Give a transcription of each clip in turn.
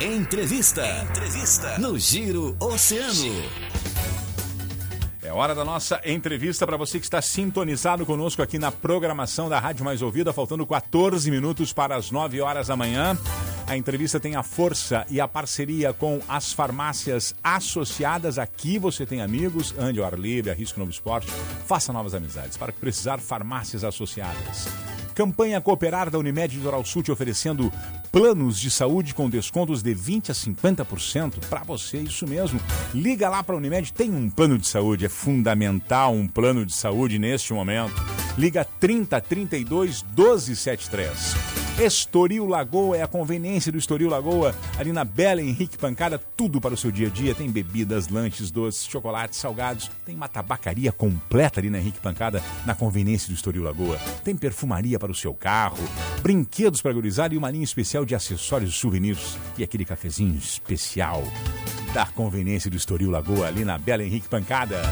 Entrevista. Entrevista. No Giro Oceano. É hora da nossa entrevista para você que está sintonizado conosco aqui na programação da Rádio Mais Ouvida, faltando 14 minutos para as 9 horas da manhã. A entrevista tem a força e a parceria com as farmácias associadas. Aqui você tem amigos, ande ao ar livre, novo esporte, faça novas amizades. Para que precisar, farmácias associadas. Campanha Cooperar da Unimed Litoral Sul te oferecendo planos de saúde com descontos de 20 a 50% para você, isso mesmo. Liga lá para a Unimed, tem um plano de saúde, é fundamental um plano de saúde neste momento. Liga 30 32 1273. Estoril Lagoa é a conveniência do Estoril Lagoa, ali na Bela Henrique Pancada, tudo para o seu dia a dia. Tem bebidas, lanches, doces, chocolates, salgados. Tem uma tabacaria completa ali na Henrique Pancada, na conveniência do Estoril Lagoa. Tem perfumaria para o seu carro, brinquedos para gurizar e uma linha especial de acessórios e souvenirs. E aquele cafezinho especial da conveniência do Estoril Lagoa, ali na Bela Henrique Pancada.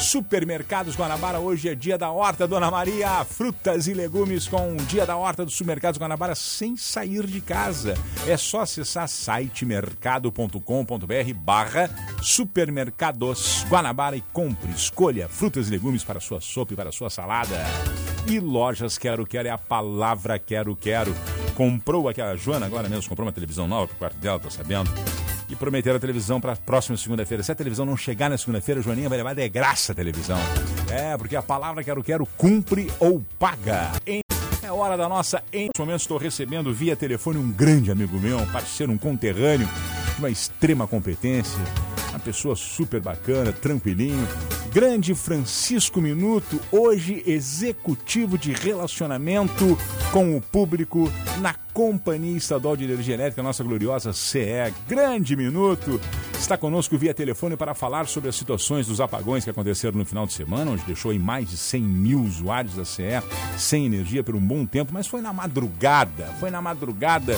Supermercados Guanabara, hoje é dia da horta, Dona Maria. Frutas e legumes com o dia da horta dos Supermercados Guanabara sem sair de casa. É só acessar site mercado.com.br barra supermercados Guanabara e compre, escolha frutas e legumes para sua sopa e para sua salada. E lojas Quero Quero é a palavra Quero Quero. Comprou aquela Joana agora mesmo, comprou uma televisão nova pro quarto dela, tô sabendo prometeram a televisão para a próxima segunda-feira. Se a televisão não chegar na segunda-feira, Joaninha vai levar de graça a televisão. É, porque a palavra quero quero cumpre ou paga. Em... É hora da nossa. Em nesse momento estou recebendo via telefone um grande amigo meu, um parceiro, um conterrâneo, de uma extrema competência, pessoa super bacana, tranquilinho. Grande Francisco Minuto, hoje executivo de relacionamento com o público na Companhia Estadual de Energia Elétrica, nossa gloriosa CE. Grande Minuto está conosco via telefone para falar sobre as situações dos apagões que aconteceram no final de semana, onde deixou aí mais de 100 mil usuários da CE sem energia por um bom tempo, mas foi na madrugada, foi na madrugada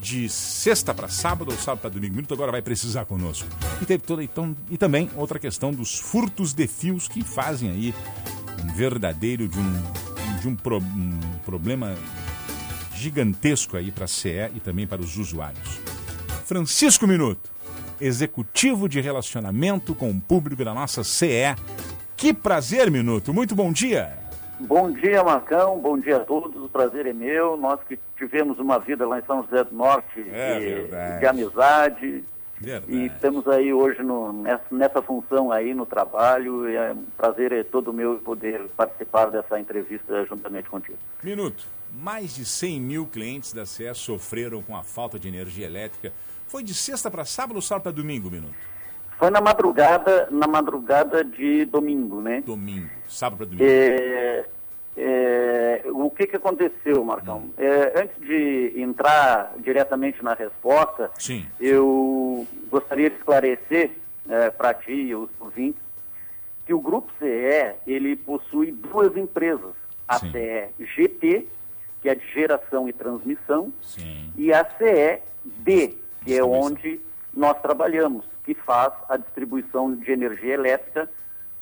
de sexta para sábado ou sábado para domingo. Minuto agora vai precisar conosco. E teve toda então e também outra questão dos furtos de fios que fazem aí um verdadeiro de um de um, pro, um problema gigantesco aí para a CE e também para os usuários. Francisco Minuto, executivo de relacionamento com o público da nossa CE. Que prazer, Minuto. Muito bom dia. Bom dia, Marcão. Bom dia a todos. O prazer é meu. Nós que tivemos uma vida lá em São José do Norte é de, de, amizade. Verdade. E estamos aí hoje no, nessa, nessa, função aí no trabalho. E é um prazer é todo meu poder participar dessa entrevista juntamente contigo. Minuto. Mais de 100 mil clientes da CE sofreram com a falta de energia elétrica. Foi de sexta para sábado ou sábado para domingo, Minuto? Foi na madrugada, na madrugada de domingo, né? Domingo, sábado para domingo. É, é, o que, que aconteceu, Marcão? Hum. É, antes de entrar diretamente na resposta, Sim. eu gostaria de esclarecer é, para ti e os ouvintes que o Grupo CE ele possui duas empresas, a Sim. CE GT, que é de geração e transmissão, Sim. e a CE D, que é onde nós trabalhamos, que faz a distribuição de energia elétrica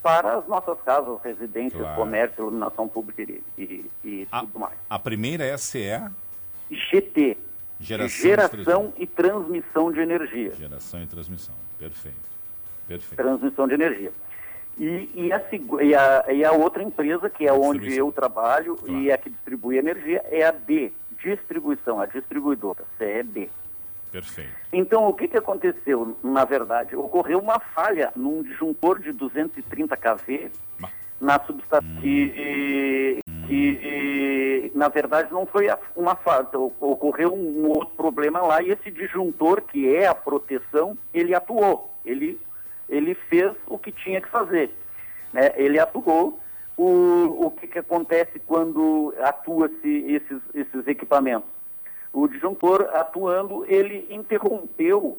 para as nossas casas, residências, Claro. comércio, iluminação pública e, e- A, tudo mais. a primeira é a CE, GT, Geração, geração e transmissão de energia. geração e transmissão. Perfeito. Perfeito. Transmissão de energia. E, e a, e a- e a outra empresa, que é onde eu trabalho Claro. e é a que distribui energia, é a D, distribuição, a distribuidora, CED. Perfeito. Então, o que, que aconteceu, na verdade? Ocorreu uma falha num disjuntor de 230 kV Bah. na subestação. E, e, na verdade, não foi uma falha. Ocorreu um outro problema lá e esse disjuntor, que é a proteção, ele atuou. Ele, ele fez o que tinha que fazer. né? Ele atuou. O, o que, que acontece quando atua-se esses, esses equipamentos? O disjuntor atuando, ele interrompeu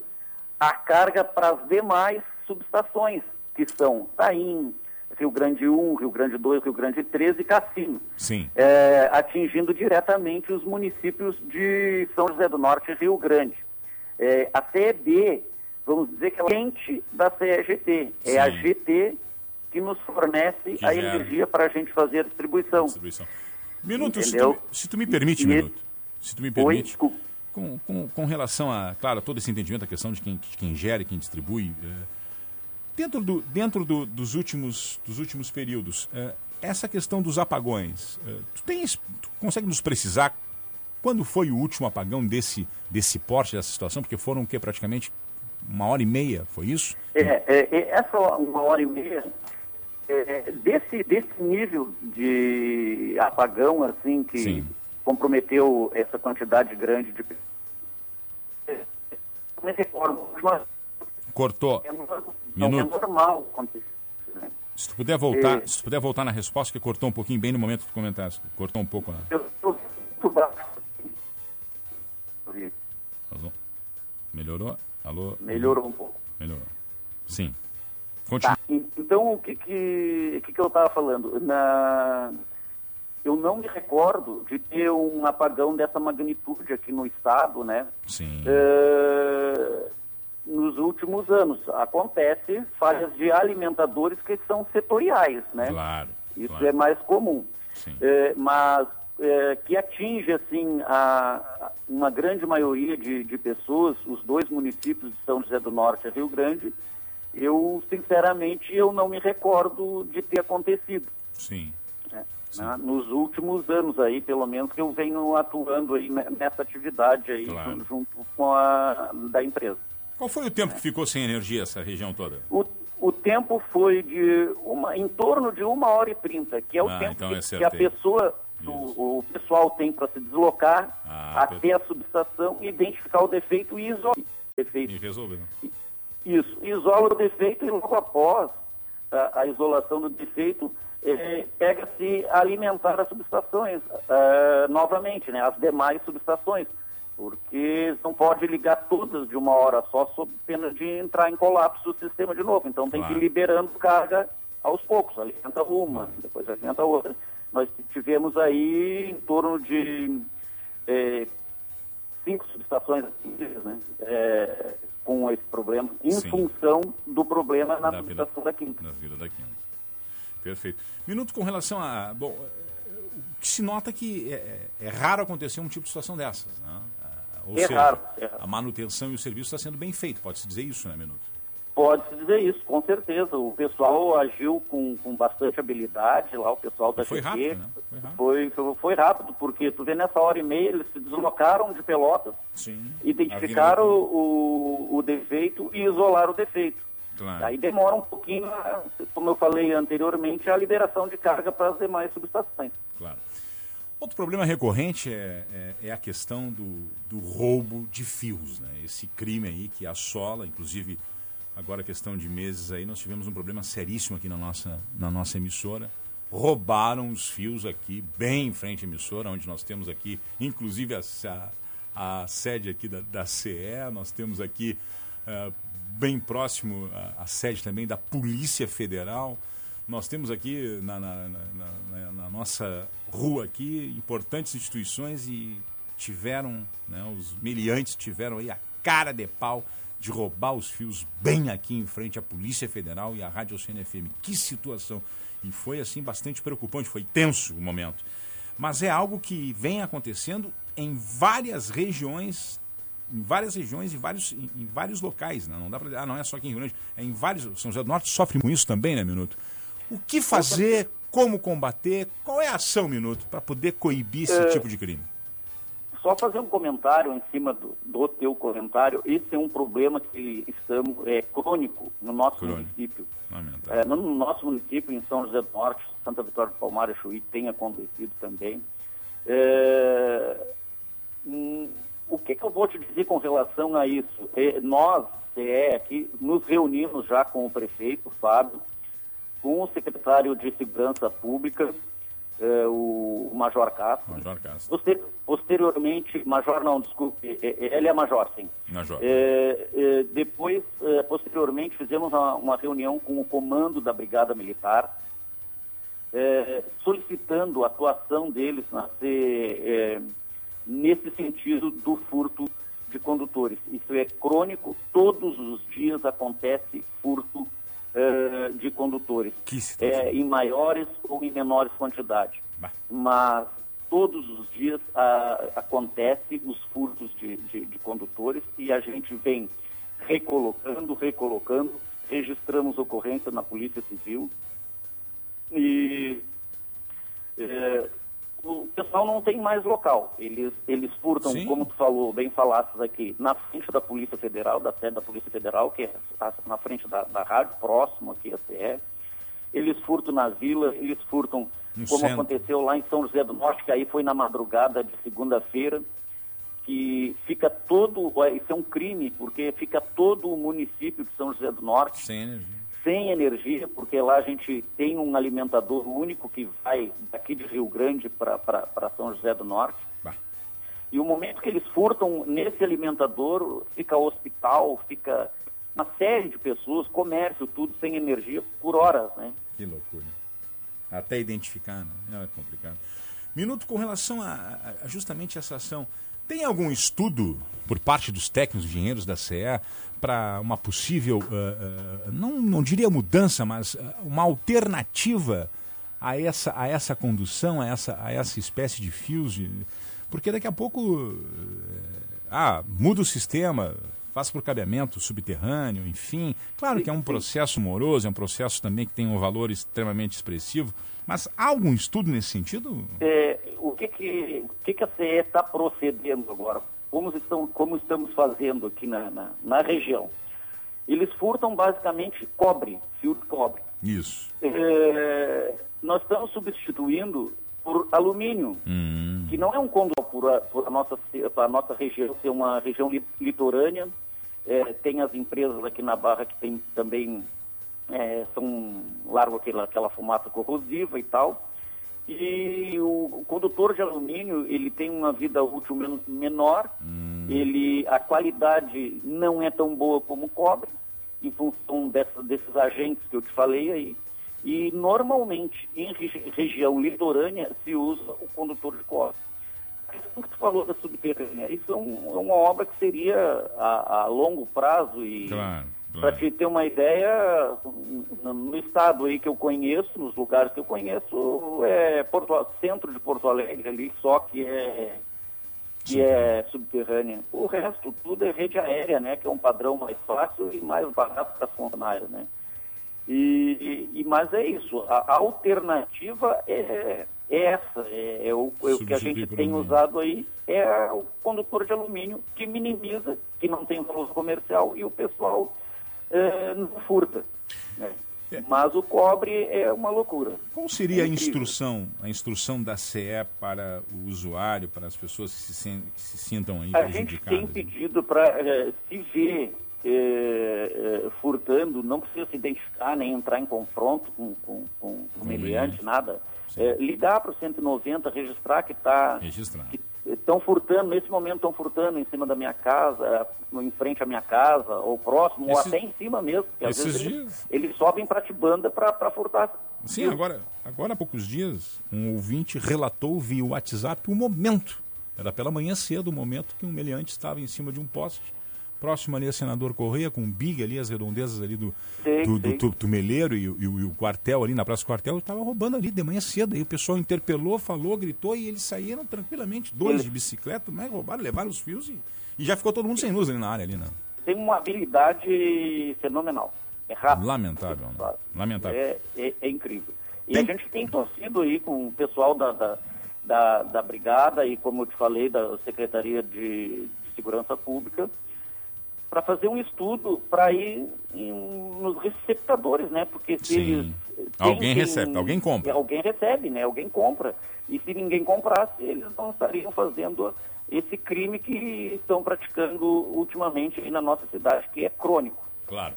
a carga para as demais subestações, que são Taim, Rio Grande 1, Rio Grande 2, Rio Grande 3 e Cassino, Sim. é, atingindo diretamente os municípios de São José do Norte e Rio Grande. É, a CEB, vamos dizer que é a quente da CEGT, é a Sim. GT que nos fornece Que a energia para a gente fazer a distribuição. Distribuição. Minuto, se tu, se tu me permite, E- Minuto. Se tu me Oi, permite. desculpa. com, com, com, relação a, claro, todo esse entendimento, a questão de quem, de quem gera, quem distribui, é, dentro, do, dentro do, dos, últimos, dos últimos períodos, é, essa questão dos apagões, é, tu, tens, tu consegue nos precisar quando foi o último apagão desse, desse porte, dessa situação? Porque foram que praticamente uma hora e meia, foi isso? É, é, é essa uma hora e meia, é, desse, desse nível de apagão, assim, que Sim. Comprometeu essa quantidade grande de Cortou. É, Minuto. é normal acontecer. Né? Se tu puder voltar, é... se puder voltar na resposta, que cortou um pouquinho bem no momento tu comentaste. Cortou um pouco. Né? Eu estou muito baixo. Melhorou? Alô? Melhorou um pouco. Melhorou. Sim. Continua. Tá. Então, o que, que, que, que eu estava falando? Na... Eu não me recordo de ter um apagão dessa magnitude aqui no estado, né? Sim. Uh, nos últimos anos. Acontece falhas de alimentadores que são setoriais, né? Claro. Isso claro. é mais comum. Uh, mas é, que atinge assim a, uma grande maioria de, de, pessoas, os dois municípios de São José do Norte e Rio Grande, eu sinceramente eu não me recordo de ter acontecido. Sim. Né, nos últimos anos aí, pelo menos que eu venho atuando aí nessa atividade aí claro. junto com a da empresa. Qual foi o tempo é. que ficou sem energia essa região toda? O, o tempo foi de uma, em torno de uma hora e trinta, que é o ah, tempo então que, é que a pessoa o, o, pessoal tem para se deslocar ah, até a subestação, identificar o defeito e isolar o defeito. E resolver. Isso, isola o defeito e logo após a, a isolação do defeito, pega-se alimentar as subestações é, novamente, né, as demais subestações, porque não pode ligar todas de uma hora só, sob pena de entrar em colapso o sistema de novo. Então tem claro. que ir liberando carga aos poucos, alimenta uma, depois alimenta outra nós tivemos aí em torno de é, cinco subestações né, é, com esse problema, em Sim. função do problema na da subestação Vila da Quinta. Perfeito. Minuto com relação a. Bom, o que se nota que é, é, é raro acontecer um tipo de situação dessas. Né? Ou é seja, raro, é raro. a manutenção e o serviço está sendo bem feito, pode-se dizer isso, né, Minuto? Pode-se dizer isso, com certeza. O pessoal agiu com, com bastante habilidade lá, o pessoal da foi rápido, né? foi rápido, foi, foi rápido, porque tu vê nessa hora e meia eles se deslocaram de Pelotas, Sim, identificaram o, o defeito e isolaram o defeito. Claro. Aí demora um pouquinho, como eu falei anteriormente, a liberação de carga para as demais subestações. Claro. Outro problema recorrente é, é, é, a questão do, do roubo de fios, né? Esse crime aí que assola, inclusive agora questão de meses aí, nós tivemos um problema seríssimo aqui na nossa, na nossa emissora. Roubaram os fios aqui, bem em frente à emissora, onde nós temos aqui, inclusive a, a, a sede aqui da, da CE, nós temos aqui uh, bem próximo a, a, sede também da Polícia Federal. Nós temos aqui na, na, na, na nossa rua aqui importantes instituições e tiveram, né, os miliantes tiveram aí a cara de pau de roubar os fios bem aqui em frente à Polícia Federal e à Rádio Oceano FM. Que situação! E foi assim bastante preocupante, foi tenso o momento. Mas é algo que vem acontecendo em várias regiões, em várias regiões e vários, em, em, vários locais. Né? Não dá para ah, não é só aqui em Rio Grande, é em vários. São José do Norte sofre com isso também, né, Minuto? O que fazer, como combater, qual é a ação, Minuto, para poder coibir esse é... tipo de crime? Só fazer um comentário em cima do, do teu comentário. Esse é um problema que estamos é crônico no nosso crônico. município. É, no nosso município, em São José do Norte, Santa Vitória do Palmar e Chuí, tem acontecido também. É, hum, o que, que, eu vou te dizer com relação a isso? É, nós, CE, aqui, nos reunimos já com o prefeito, Fábio, com o secretário de Segurança Pública, é, o, Major Castro. Major Castro. Poster, posteriormente, Major não, desculpe, é, é, ele é Major, sim. Major. É, depois, posteriormente, fizemos uma, uma, reunião com o comando da Brigada Militar, solicitando a atuação deles na, nesse sentido do furto de condutores. Isso é crônico, todos os dias acontece furto uh, de condutores, é, em maiores ou em menores quantidades. Bah. Mas todos os dias a, acontece os furtos de, de, de condutores e a gente vem recolocando, recolocando, registramos ocorrência na Polícia Civil e é, o pessoal não tem mais local. Eles, eles furtam, Sim. como tu falou, bem falasses aqui, na frente da Polícia Federal, da sede da Polícia Federal, que é na frente da, da rádio, próximo aqui a CE. Eles furtam na vila, eles furtam, No como centro. aconteceu lá em São José do Norte, que aí foi na madrugada de segunda-feira, que fica todo, isso é um crime, porque fica todo o município de São José do Norte Sem energia. Sem energia, porque lá a gente tem um alimentador único que vai daqui de Rio Grande para São José do Norte. Bah. E o momento que eles furtam nesse alimentador, fica hospital, fica uma série de pessoas, comércio, tudo sem energia por horas, né? Que loucura. Até identificar, né? É complicado. Minuto com relação a- a justamente essa ação. Tem algum estudo por parte dos técnicos engenheiros da CE para uma possível, ah, ah, não, não diria mudança, mas ah, uma alternativa a essa, a essa condução, a essa, a essa espécie de fios? de- Porque daqui a pouco ah, muda o sistema, faz por cabeamento subterrâneo, enfim. Claro que é um processo moroso, é um processo também que tem um valor extremamente expressivo, mas há algum estudo nesse sentido? É, o que que, o que que a CE está procedendo agora? Como, estão, como estamos fazendo aqui na, na, na região? Eles furtam basicamente cobre, fio de cobre. Isso. É, nós estamos substituindo por alumínio, Hum, que não é um condutor por a, por a nossa, a nossa região ser uma região li- litorânea. É, tem as empresas aqui na Barra que tem também é, são largam aquela, aquela fumaça corrosiva e tal. E o, o condutor de alumínio ele tem uma vida útil men- menor. Ele a qualidade não é tão boa como o cobre, em função dessa, desses agentes que eu te falei aí. E normalmente em regi- região litorânea se usa o condutor de cobre. A questão que tu falou da subterrânea, isso é, um- é uma obra que seria a, a longo prazo e claro. Para te ter uma ideia, no, estado aí que eu conheço, nos lugares que eu conheço, é Porto, centro de Porto Alegre ali, só que é que é subterrânea. O resto tudo é rede aérea, né? Que é um padrão mais fácil e mais barato para as funcionárias, né? E, e- mas é isso. A, a alternativa é, é essa, é, é o, é o que a gente tem usado aí é o condutor de alumínio que minimiza, que não tem valor comercial e o pessoal eh, não furta. né? É. Mas o cobre é uma loucura. Qual seria É a instrução, a instrução da CE para o usuário, para as pessoas que se, que se sintam aí A gente tem prejudicadas? pedido para se ver eh, eh, furtando, não precisa se identificar nem entrar em confronto com, com, com, com o meliante, nada. Eh, ligar para o 190, registrar que está Registrar. Estão furtando, nesse momento estão furtando em cima da minha casa, em frente à minha casa, ou próximo, ou Esses- até em cima mesmo. Porque às esses vezes eles, dias- eles sobem para Tibanda para furtar. Sim, agora, agora há poucos dias, um ouvinte relatou via WhatsApp o momento. Era pela manhã cedo o momento que um meliante estava em cima de um poste, próximo ali a Senador Correia, com um big ali, as redondezas ali do, do, do tu- tumeleiro e, o- e o- e o quartel ali, na Praça do Quartel, estava roubando ali de manhã cedo. Aí o pessoal interpelou, falou, gritou e eles saíram tranquilamente, dois de bicicleta, mas roubaram, levaram os fios e, e já ficou todo mundo sem luz ali na área ali, né? Tem uma habilidade fenomenal. É rápido. Lamentável, né? Lamentável. É, é, é incrível. E Tem- a gente tem torcido aí com o pessoal da, da, da, da Brigada e, como eu te falei, da Secretaria de, de Segurança Pública, para fazer um estudo para ir em- nos receptadores, né? Porque se Sim. eles. Alguém recebe, alguém compra. Alguém recebe, né? Alguém compra. E se ninguém comprasse, eles não estariam fazendo esse crime que estão praticando ultimamente aí na nossa cidade, que é crônico. Claro.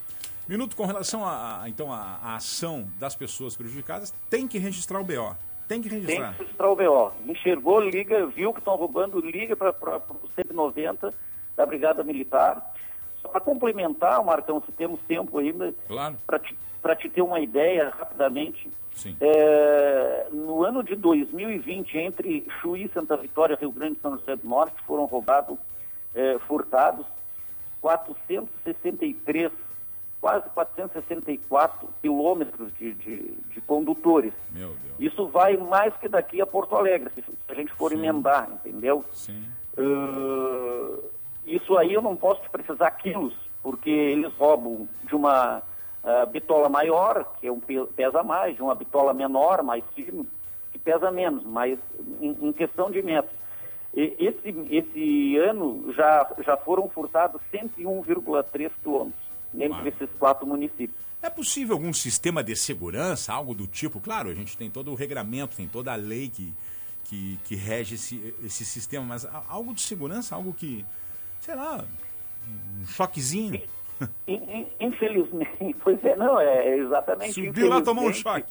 Minuto com relação a, então a, ação das pessoas prejudicadas, tem que registrar o BO. Tem que Tem registrar. que registrar o BO. Enxergou, liga, viu que estão roubando, liga para o 190 da Brigada Militar. Só para complementar, Marcão, se temos tempo ainda, Claro. para te, pra te ter uma ideia rapidamente, Sim. é, no ano de 2020, entre Chuí, Santa Vitória, Rio Grande e São José do Norte, foram roubados, é, furtados, 463 quase 464 quilômetros de, de, de, condutores. Meu Deus. Isso vai mais que daqui a Porto Alegre, se, se a gente for Sim. emendar, entendeu? Sim. Uh, isso aí eu não posso precisar quilos, porque eles roubam de uma uh, bitola maior, que é um, pesa mais, de uma bitola menor, mais fino, que pesa menos, mas em, em questão de metros. E, esse, esse ano já, já foram furtados 101,3 quilômetros entre esses quatro municípios. É possível algum sistema de segurança, algo do tipo? Claro, a gente tem todo o regramento, tem toda a lei que, que, que rege esse, esse sistema, mas algo de segurança, algo que, sei lá, um choquezinho. Infelizmente, pois é, não, é exatamente. Subiu lá tomou um choque.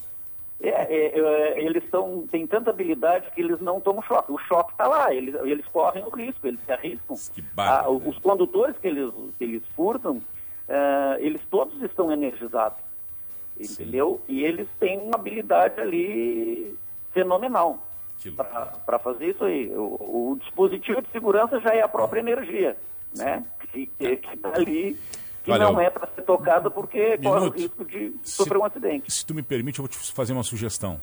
É, é, é, eles são, têm tanta habilidade que eles não tomam choque. O choque está lá, eles, eles correm o risco, eles se arriscam. Ah, os condutores que eles, que eles furtam, uh, eles todos estão energizados, entendeu? Sim. E eles têm uma habilidade ali fenomenal para fazer isso aí. O, o, dispositivo de segurança já é a própria energia, né? Que está ali que Olha, não é para ser tocado porque minuto. corre o risco de sofrer um acidente. Se tu me permite, eu vou te fazer uma sugestão.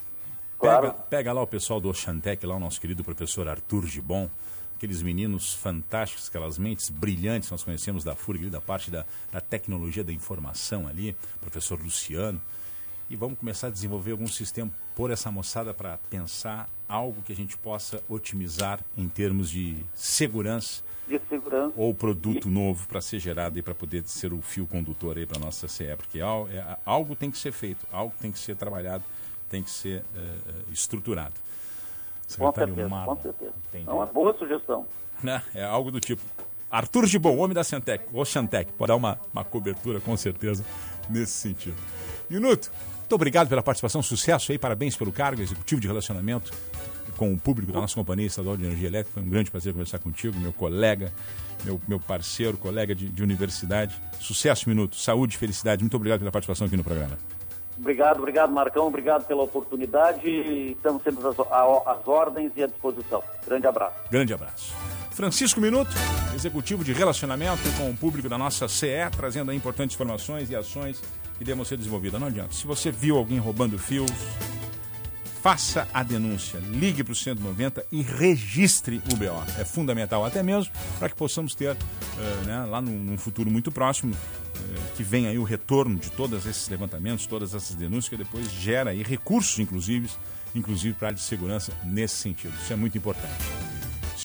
Claro. Pega, pega lá o pessoal do Oxantec, lá o nosso querido professor Arthur Gibon, aqueles meninos fantásticos, aquelas mentes brilhantes que nós conhecemos da FURG, da parte da, da tecnologia da informação ali, professor Luciano, e vamos começar a desenvolver algum sistema, por essa moçada para pensar algo que a gente possa otimizar em termos de segurança de segurança. Ou produto e... novo para ser gerado e para poder ser o fio condutor aí para a nossa CE, porque é, algo tem que ser feito, algo tem que ser trabalhado, tem que ser uh, estruturado. Com certeza, Marlon, com certeza. É uma boa sugestão. Né? É algo do tipo. Arthur de Bom, homem da Centec, ou Chantec, pode dar uma, uma cobertura com certeza nesse sentido. Minuto, muito obrigado pela participação, sucesso aí, parabéns pelo cargo, executivo de relacionamento com o público da nossa Companhia Estadual de Energia Elétrica. Foi um grande prazer conversar contigo, meu colega, meu, meu parceiro, colega de, de universidade. Sucesso, Minuto. Saúde, felicidade. Muito obrigado pela participação aqui no programa. Obrigado, obrigado, Marcão. Obrigado pela oportunidade. Estamos sempre às, às ordens e à disposição. Grande abraço. Grande abraço. Francisco Minuto, executivo de relacionamento com o público da nossa CE, trazendo importantes informações e ações que devem ser desenvolvidas. Não adianta. Se você viu alguém roubando fios, faça a denúncia, ligue para o 190 e registre o BO. É fundamental, até mesmo para que possamos ter, uh, né, lá num, num, futuro muito próximo, uh, que venha aí o retorno de todos esses levantamentos, todas essas denúncias, que depois gera aí recursos, inclusive, inclusive para a área de segurança nesse sentido. Isso é muito importante.